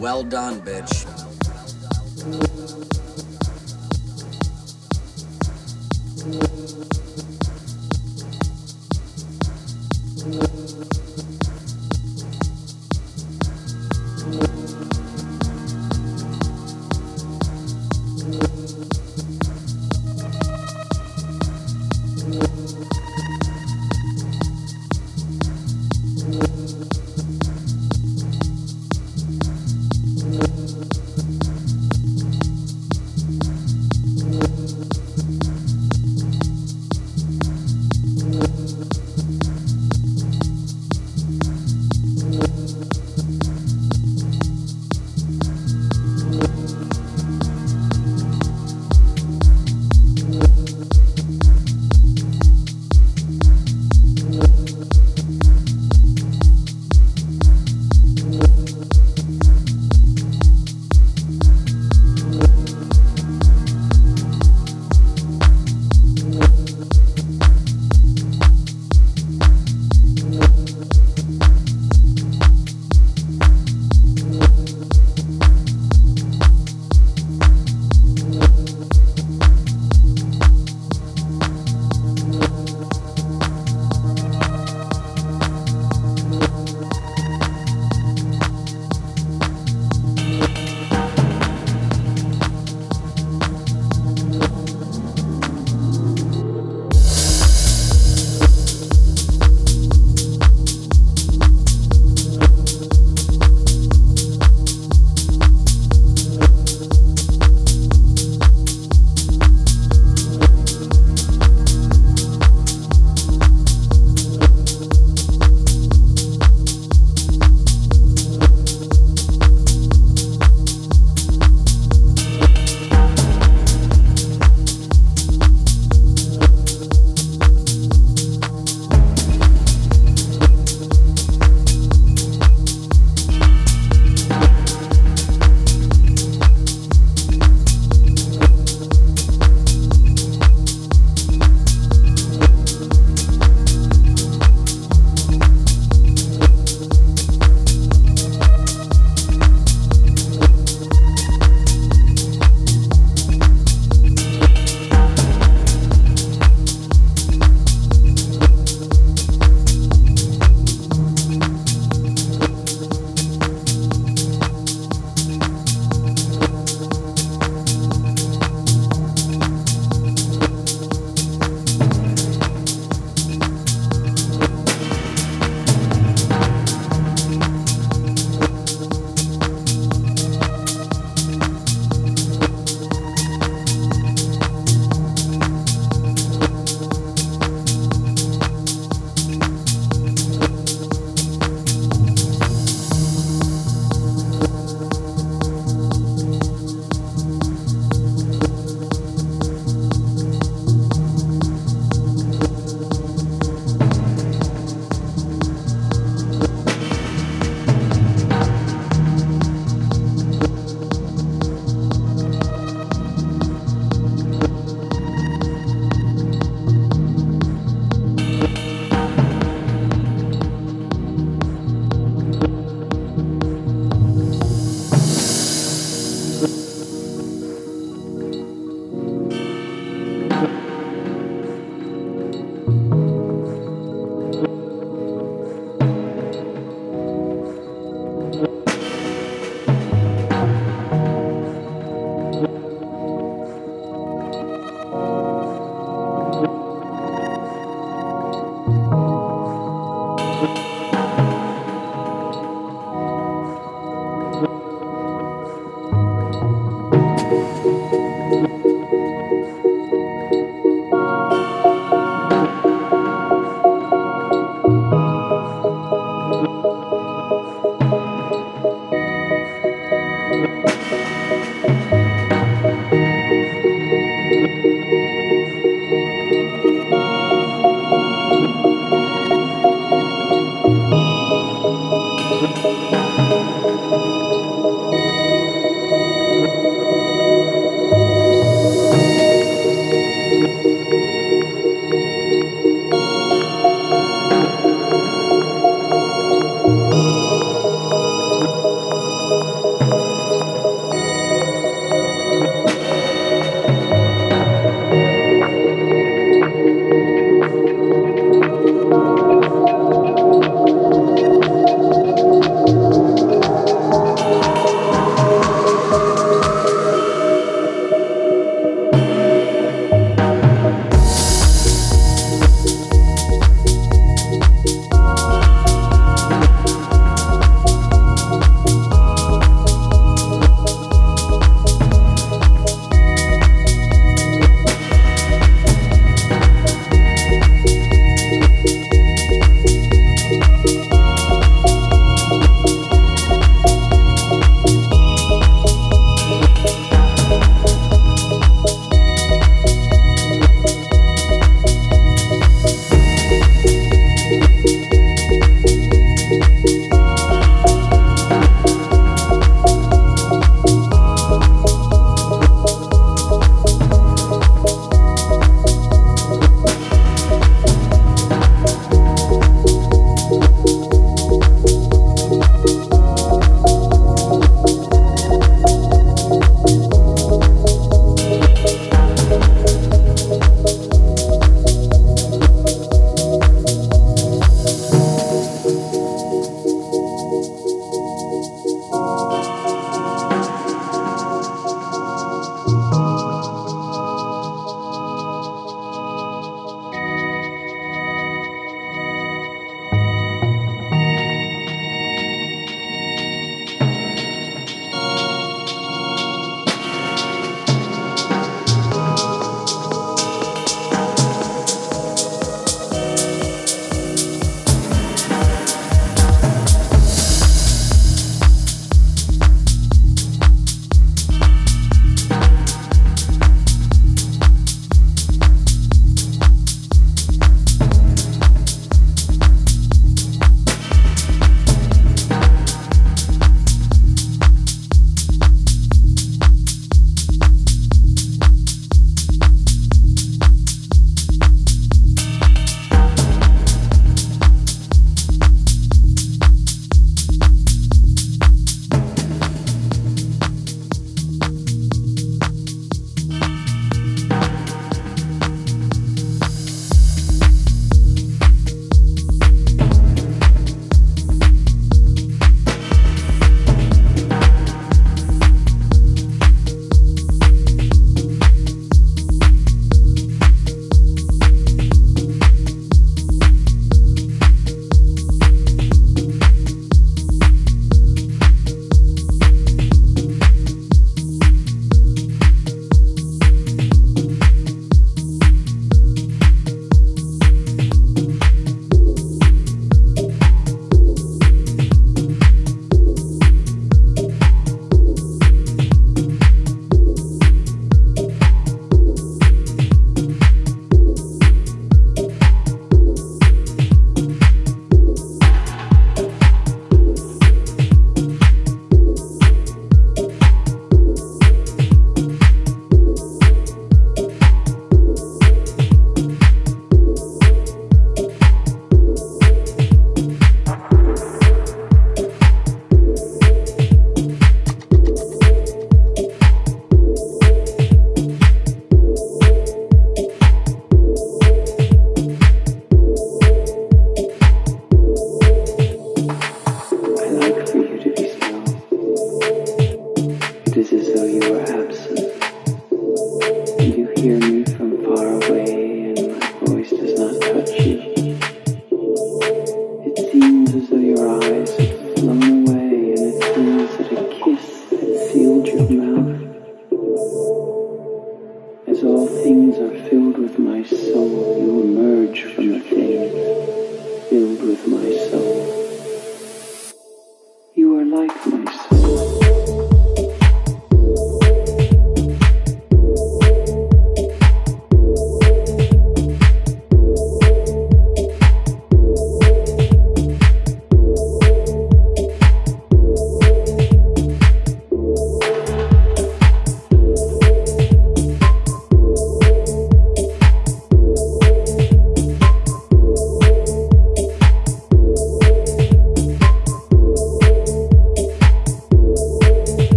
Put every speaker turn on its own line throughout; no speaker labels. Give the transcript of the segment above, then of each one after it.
Well done, bitch.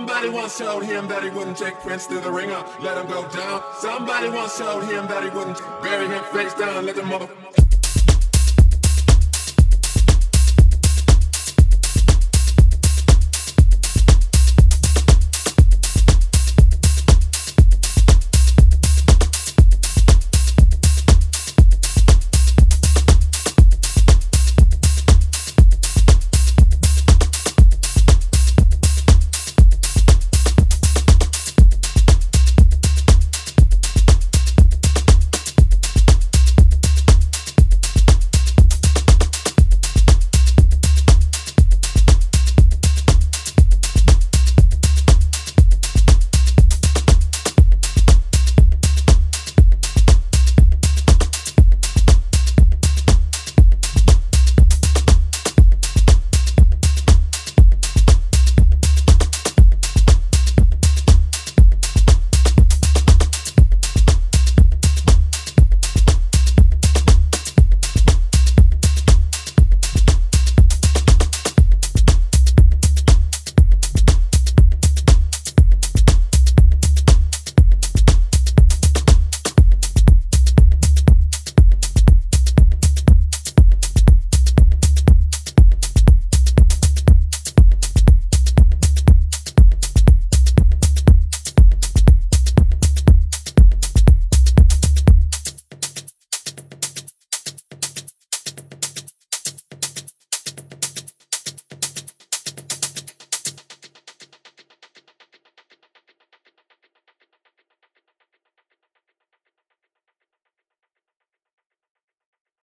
Somebody once told him that he wouldn't take Prince through the ringer, let him go down. Somebody once told him that he wouldn't bury him face down, let the mother.